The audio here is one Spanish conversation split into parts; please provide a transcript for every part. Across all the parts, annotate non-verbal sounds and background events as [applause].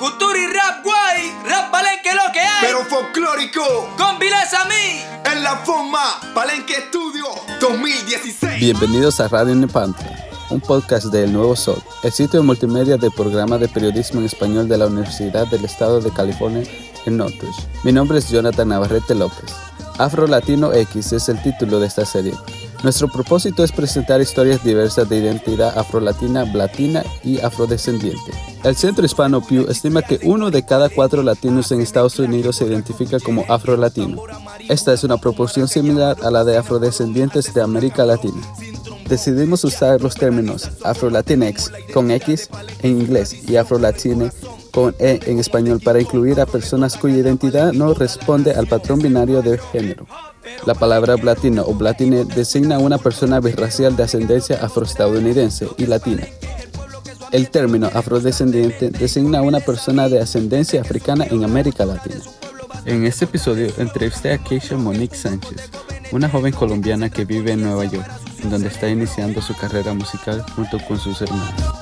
Cultura y rap guay, rap palenque lo que hay. Pero folclórico, con Viles a mí. En la forma, Palenque Estudio 2016. Bienvenidos a Radio Nepantla, un podcast de El Nuevo Sol, el sitio de multimedia del programa de periodismo en español de la Universidad del Estado de California en Northridge. Mi nombre es Jonathan Navarrete López. Afro Latino X es el título de esta serie. Nuestro propósito es presentar historias diversas de identidad afrolatina, latina y afrodescendiente. El Centro Hispano Pew estima que uno de cada cuatro latinos en Estados Unidos se identifica como afrolatino. Esta es una proporción similar a la de afrodescendientes de América Latina. Decidimos usar los términos afrolatinex con X en inglés y afrolatine con E en español para incluir a personas cuya identidad no responde al patrón binario de género. La palabra latino o blatine designa a una persona birracial de ascendencia afroestadounidense y latina. El término afrodescendiente designa a una persona de ascendencia africana en América Latina. En este episodio entrevisté a Keisha Monique Sánchez, una joven colombiana que vive en Nueva York, donde está iniciando su carrera musical junto con sus hermanos.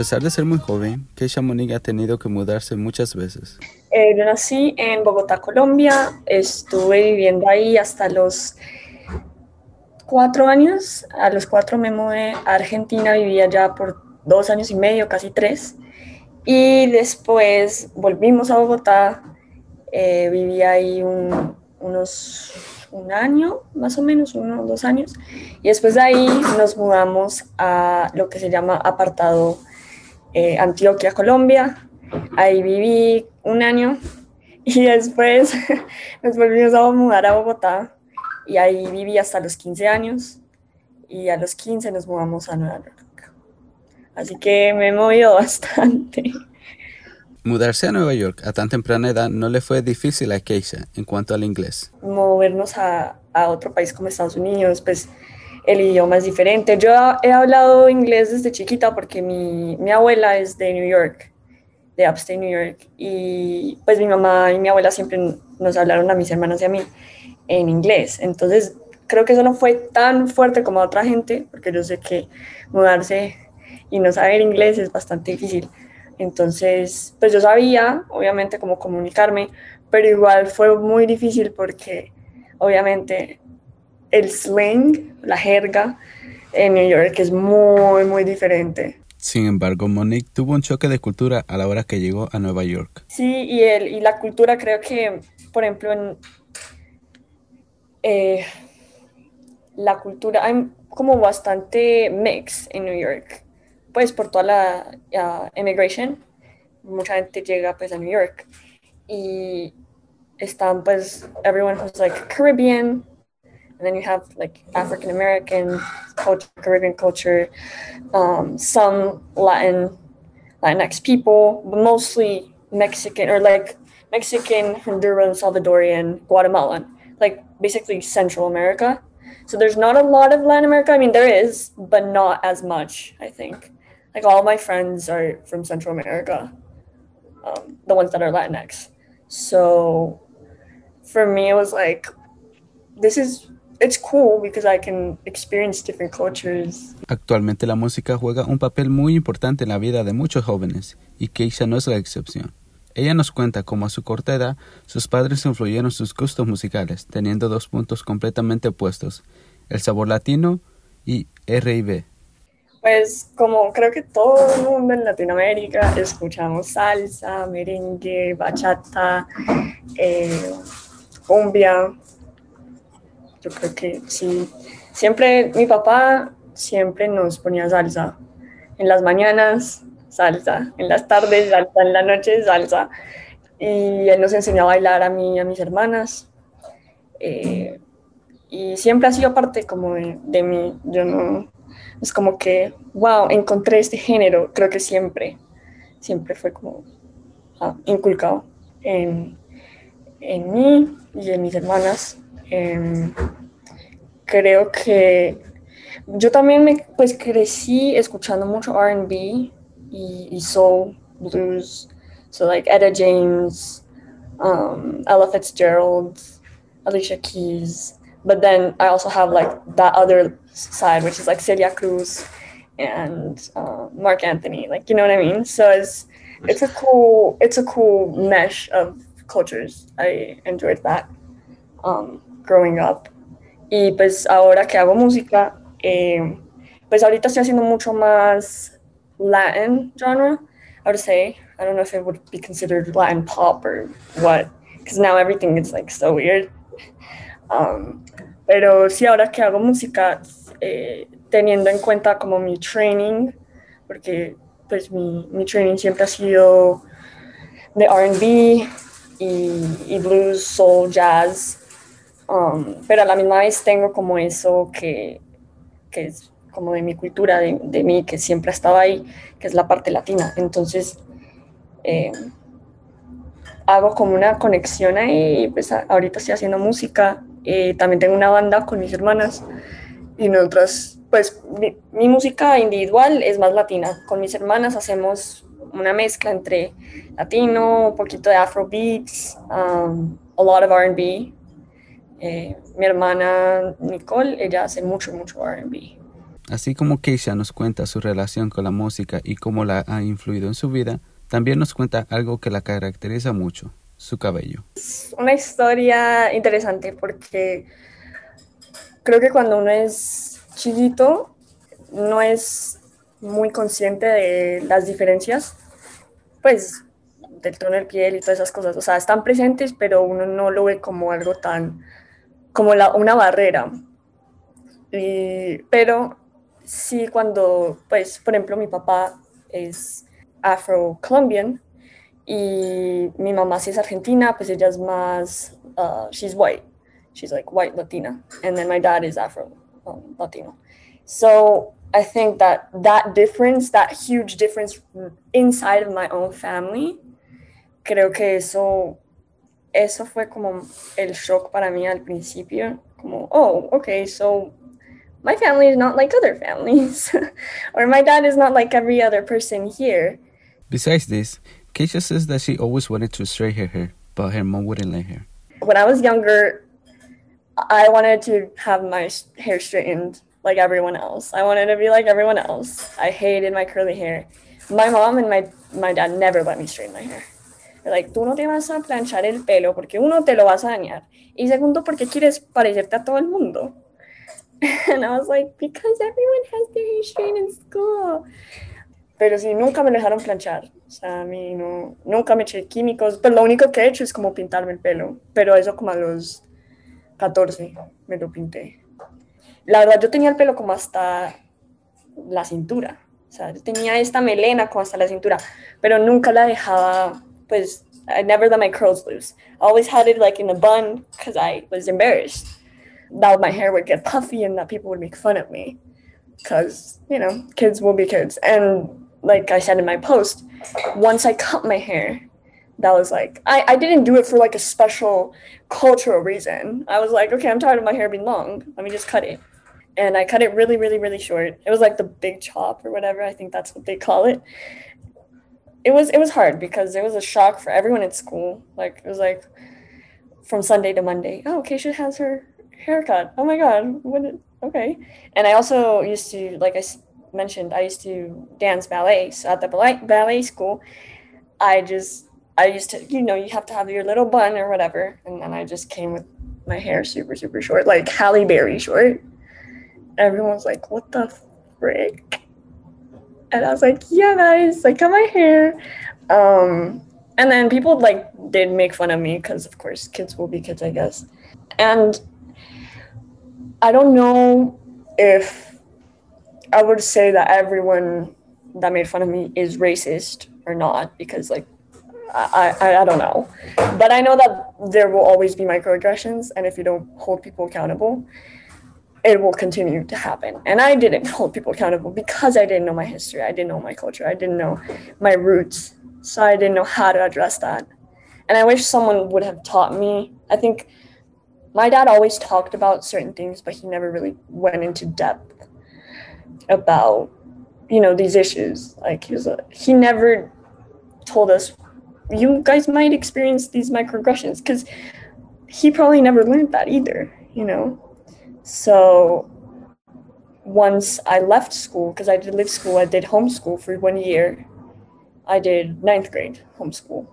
Pesar de ser muy joven, Keisha Monique ha tenido que mudarse muchas veces. Eh, yo nací en Bogotá, Colombia. Estuve viviendo ahí hasta los cuatro años. A los cuatro me mudé a Argentina, vivía ya por dos años y medio, casi tres. Y después volvimos a Bogotá. Eh, viví ahí unos un año, más o menos, uno o dos años. Y después de ahí nos mudamos a lo que se llama apartado eh, Antioquia, Colombia. Ahí viví un año y después [laughs] nos volvimos a mudar a Bogotá y ahí viví hasta los 15 años y a los 15 nos mudamos a Nueva York. Así que me he movido [laughs] bastante. Mudarse a Nueva York a tan temprana edad no le fue difícil a Keisha en cuanto al inglés. Movernos a, a otro país como Estados Unidos, pues el idioma es diferente. Yo he hablado inglés desde chiquita porque mi, mi, abuela es de New York, de Upstate New York, y pues mi mamá y mi abuela siempre nos hablaron a mis hermanas y a mí en inglés. Entonces creo que eso no fue tan fuerte como a otra gente, porque yo sé que mudarse y no saber inglés es bastante difícil. Entonces, pues yo sabía, obviamente, cómo comunicarme, pero igual fue muy difícil porque, obviamente, el slang, la jerga en New York es muy, muy diferente. Sin embargo, Monique tuvo un choque de cultura a la hora que llegó a Nueva York. Sí, y, el, y la cultura creo que, por ejemplo, en eh, la cultura, hay como bastante mix en New York, pues por toda la uh, immigration, mucha gente llega pues a New York y están pues, everyone who's like Caribbean, and then you have like African American culture, Caribbean culture, um, some Latin, Latinx people, but mostly Mexican or like Mexican, Honduran, Salvadorian, Guatemalan, like basically Central America. So there's not a lot of Latin America. I mean, there is, but not as much. I think. Like all my friends are from Central America, um, the ones that are Latinx. So for me, it was like, this is it's cool because I can experience different cultures. Actualmente la música juega un papel muy importante en la vida de muchos jóvenes y Keisha no es la excepción. Ella nos cuenta cómo a su corta edad sus padres influyeron sus gustos musicales, teniendo dos puntos completamente opuestos, el sabor latino y R&B. Pues como creo que todo el mundo en Latinoamérica escuchamos salsa, merengue, bachata, eh, cumbia, yo creo que sí. Siempre, mi papá siempre nos ponía salsa. En las mañanas, salsa. En las tardes, salsa. En la noche, salsa. Y él nos enseñó a bailar a mí y a mis hermanas. Eh, y siempre ha sido parte como de, mí. Yo no, es como que, wow, encontré este género. Creo que siempre, siempre fue como ah, inculcado en, en mí y en mis hermanas. Eh, creo que yo también me, pues crecí escuchando mucho R&B y, y, soul, blues, so like Etta James, um, Ella Fitzgerald, Alicia Keys, but then I also have like that other side, which is like Celia Cruz and uh, Mark Anthony. Like you know what I mean? So it's it's a cool it's a cool mesh of cultures. I enjoyed that um, growing up. Y pues ahora que hago música, eh, pues ahorita estoy haciendo mucho más Latin genre. I would say I don't know if it would be considered Latin pop or what, because now everything is like so weird. Um, pero sí, ahora que hago música, eh, teniendo en cuenta como mi training, porque pues mi, mi training siempre ha sido de RB y, blues, soul, jazz, um, pero a la misma vez tengo como eso que, que es como de mi cultura, de, mí, que siempre ha estado ahí, que es la parte latina. Entonces, eh, hago como una conexión ahí, pues ahorita estoy haciendo música, eh, también tengo una banda con mis hermanas y nosotras, pues mi, mi, música individual es más latina, con mis hermanas hacemos una mezcla entre latino, un poquito de afrobeats, um, a lot of R&B. Eh, mi hermana Nicole, ella hace mucho, mucho R&B. Así como Keisha nos cuenta su relación con la música y cómo la ha influido en su vida, también nos cuenta algo que la caracteriza mucho, su cabello. Es una historia interesante porque creo que cuando uno es chiquito no es muy consciente de las diferencias, pues del tono de piel y todas esas cosas. O sea, están presentes, pero uno no lo ve como algo tan, como una barrera. Pero sí cuando, pues, por ejemplo, mi papá es afro-colombian y mi mamá sí es argentina, pues ella es más, uh, she's white, she's like white Latina, and then my dad is afro um. So I think that that difference, that huge difference inside of my own family, creo que eso, eso fue como el shock para mí al principio, como, oh, okay, so my family is not like other families, [laughs] or my dad is not like every other person here. Besides this, Keisha says that she always wanted to straight her hair, but her mom wouldn't let her. When I was younger, I wanted to have my hair straightened like everyone else. I wanted to be like everyone else. I hated my curly hair. My mom and my, my dad never let me straighten my hair. Like, tú no te vas a planchar el pelo porque uno te lo vas a dañar y segundo porque quieres parecerte a todo el mundo. [laughs] And I was like, because everyone has their hair straightened in school. Pero sí, nunca me dejaron planchar. O sea, a mí no, nunca me eché químicos. Pero lo único que he hecho es como pintarme el pelo. Pero eso como a los 14 me lo pinté. La verdad, yo tenía el pelo como hasta la cintura. O sea, yo tenía esta melena como hasta la cintura. Pero nunca la dejaba, pues, I never let my curls loose. I always had it like in a bun because I was embarrassed that my hair would get puffy and that people would make fun of me. Because, you know, kids will be kids. And like I said in my post, once I cut my hair, that was like I, I didn't do it for like a special cultural reason. I was like, okay, I'm tired of my hair being long. Let me just cut it. And I cut it really, really, really short. It was like the big chop or whatever. I think that's what they call it. It was it was hard because it was a shock for everyone at school. Like it was like from Sunday to Monday. Oh, Keisha has her haircut. Oh my god. What okay. And I also used to like I mentioned, I used to dance ballet. So at the ballet, ballet school, I just, I used to, you know, you have to have your little bun or whatever. And then I just came with my hair super, super short, like Halle Berry short. Everyone's like, what the frick? And I was like, yeah, guys, like, cut my hair. Um, and then people like did make fun of me because, of course, kids will be kids, I guess. And I don't know if I would say that everyone that made fun of me is racist or not because like I, I, I don't know. But I know that there will always be microaggressions and if you don't hold people accountable, it will continue to happen. And I didn't [laughs] hold people accountable because I didn't know my history. I didn't know my culture. I didn't know my roots. So I didn't know how to address that. And I wish someone would have taught me. I think my dad always talked about certain things, but he never really went into depth about you know these issues like he was a, he never told us you guys might experience these microaggressions because he probably never learned that either you know So once I left school, because I did leave school, I did homeschool for one year. I did ninth grade homeschool.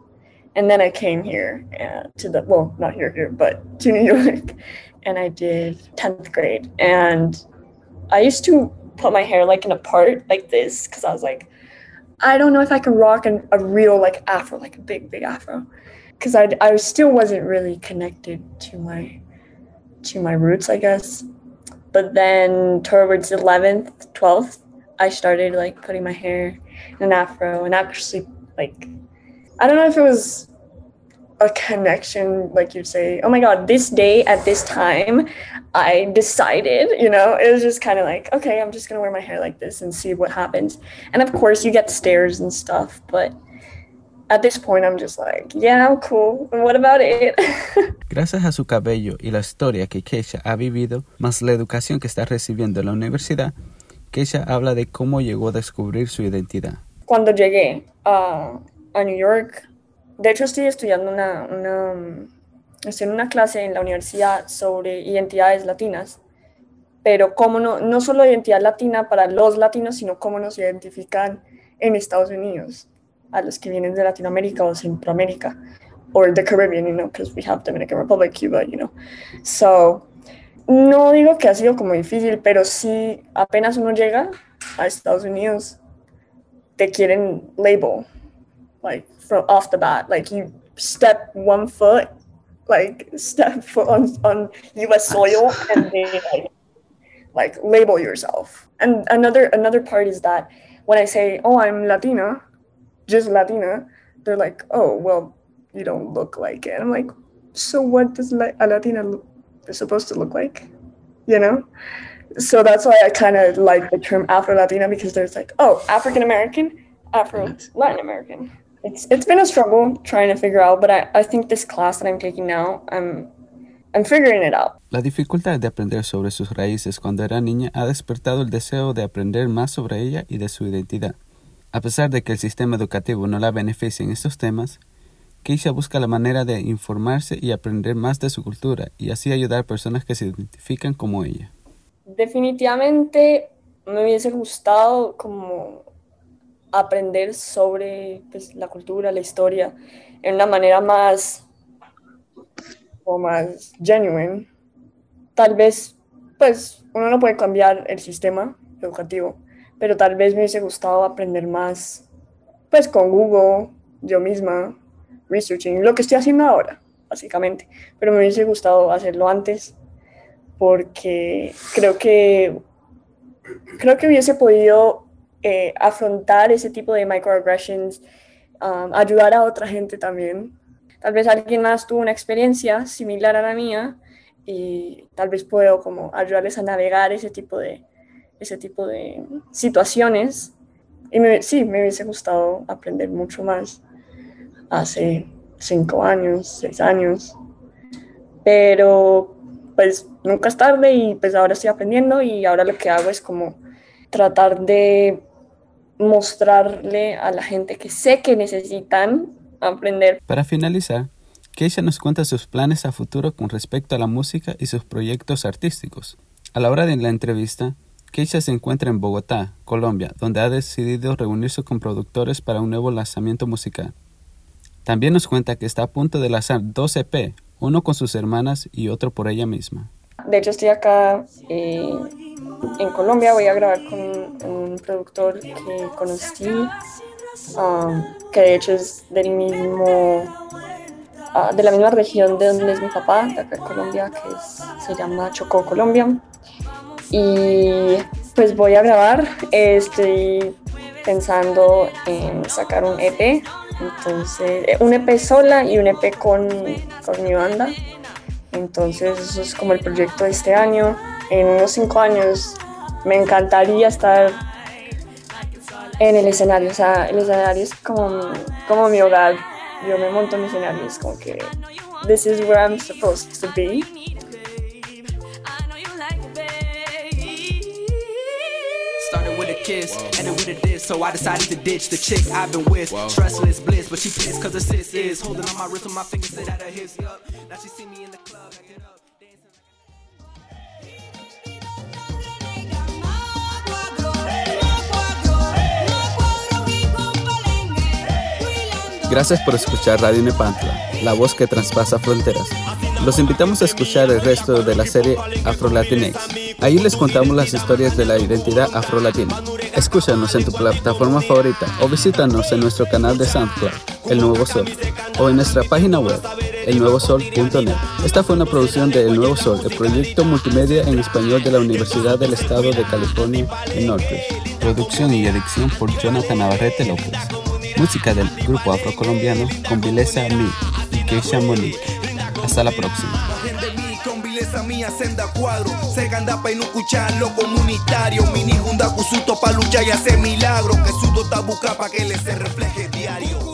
And then I came here uh, to the, well, not here, here, but [laughs] to New York. And I did 10th grade. And I used to put my hair like in a part like this because I was like, I don't know if I can rock an, a real like afro, like a big, big afro. Because I, I still wasn't really connected to my to my roots, I guess. But then towards 11th, 12th, I started like putting my hair in an afro and actually like I don't know if it was a connection, like you'd say, oh my God, this day at this time, I decided, you know, it was just kind of like, okay, I'm just going to wear my hair like this and see what happens. And of course, you get stares and stuff, but at this point, I'm just like, yeah, I'm cool. what about it? [laughs] Gracias a su cabello y la historia que Keisha ha vivido, más la educación que está recibiendo en la universidad, Keisha habla de cómo llegó a descubrir su identidad. Cuando llegué a, a New York, de hecho estoy estudiando una, una, estoy en una clase en la universidad sobre identidades latinas, pero cómo no, no solo identidad latina para los latinos, sino cómo nos identifican en Estados Unidos a los que vienen de Latinoamérica o Centroamérica, or the Caribbean, you know, because we have Dominican Republic, Cuba, you know. So, no digo que ha sido como difícil, pero sí apenas uno llega a Estados Unidos, te quieren label, like from off the bat, like you step one foot, like [laughs] step foot on, on U.S. soil, and they like, like label yourself. And another another part is that when I say, "Oh, I'm Latina," just Latina, they're like, oh, well, you don't look like it. I'm like, so what does a Latina look, supposed to look like? You know? So that's why I kind of like the term Afro Latina because there's like, oh, African American, Afro Latin American. It's it's been a struggle trying to figure out, but I, I think this class that I'm taking now, I'm I'm figuring it out. La dificultad de aprender sobre sus raíces cuando era niña ha despertado el deseo de aprender más sobre ella y de su identidad. A pesar de que el sistema educativo no la beneficia en estos temas, Keisha busca la manera de informarse y aprender más de su cultura y así ayudar a personas que se identifican como ella. Definitivamente me hubiese gustado como aprender sobre pues, la cultura, la historia, en una manera más o más genuine. Tal vez, pues, uno no puede cambiar el sistema educativo, pero tal vez me hubiese gustado aprender más, pues con Google, yo misma, researching, lo que estoy haciendo ahora, básicamente, pero me hubiese gustado hacerlo antes porque creo que creo que hubiese podido eh, afrontar ese tipo de microaggressions, um, ayudar a otra gente también. Tal vez alguien más tuvo una experiencia similar a la mía y tal vez puedo como ayudarles a navegar ese tipo de, ese tipo de situaciones. Y me, sí, me hubiese gustado aprender mucho más hace cinco años, seis años. Pero pues nunca es tarde y pues ahora estoy aprendiendo y ahora lo que hago es como tratar de mostrarle a la gente que sé que necesitan aprender. Para finalizar, Keisha nos cuenta sus planes a futuro con respecto a la música y sus proyectos artísticos. A la hora de la entrevista, Keisha se encuentra en Bogotá, Colombia, donde ha decidido reunirse con productores para un nuevo lanzamiento musical. También nos cuenta que está a punto de lanzar dos EP, uno con sus hermanas y otro por ella misma. De hecho, estoy acá eh, en Colombia, voy a grabar con un productor que conocí, um, que de hecho es del mismo, uh, de la misma región de donde es mi papá, de acá en Colombia, que se llama Chocó, Colombia y pues voy a grabar. Estoy pensando en sacar un EP, entonces eh, un EP sola y un EP con, con mi banda. Entonces eso es como el proyecto de este año. En unos cinco años me encantaría estar en el escenario. O sea, el escenario es como, como mi hogar. Yo me monto en escenarios como que this is where I'm supposed to be. kiss. And so I decided to ditch the chick I've been with. Bliss, but she pissed cause her sis is holding on my wrist with my fingers Now she see me in the club. Gracias por escuchar Radio Nepantla, la voz que traspasa fronteras. Los invitamos a escuchar el resto de la serie Afro Latinx. Ahí les contamos las historias de la identidad afrolatina. Escúchanos en tu plataforma favorita o visítanos en nuestro canal de SoundCloud, El Nuevo Sol, o en nuestra página web, elnuevosol.net. Esta fue una producción de El Nuevo Sol, el proyecto multimedia en español de la Universidad del Estado de California en Northridge. Producción y edición por Jonathan Navarrete López. Música del grupo afrocolombiano con Vilesa Mi y Keisha Monique. Hasta la próxima. Senda cuadro. Se ganda pa escuchar lo comunitario. Mini junda cusuto pa luchar y hacer milagro que su dota busca pa que le se refleje diario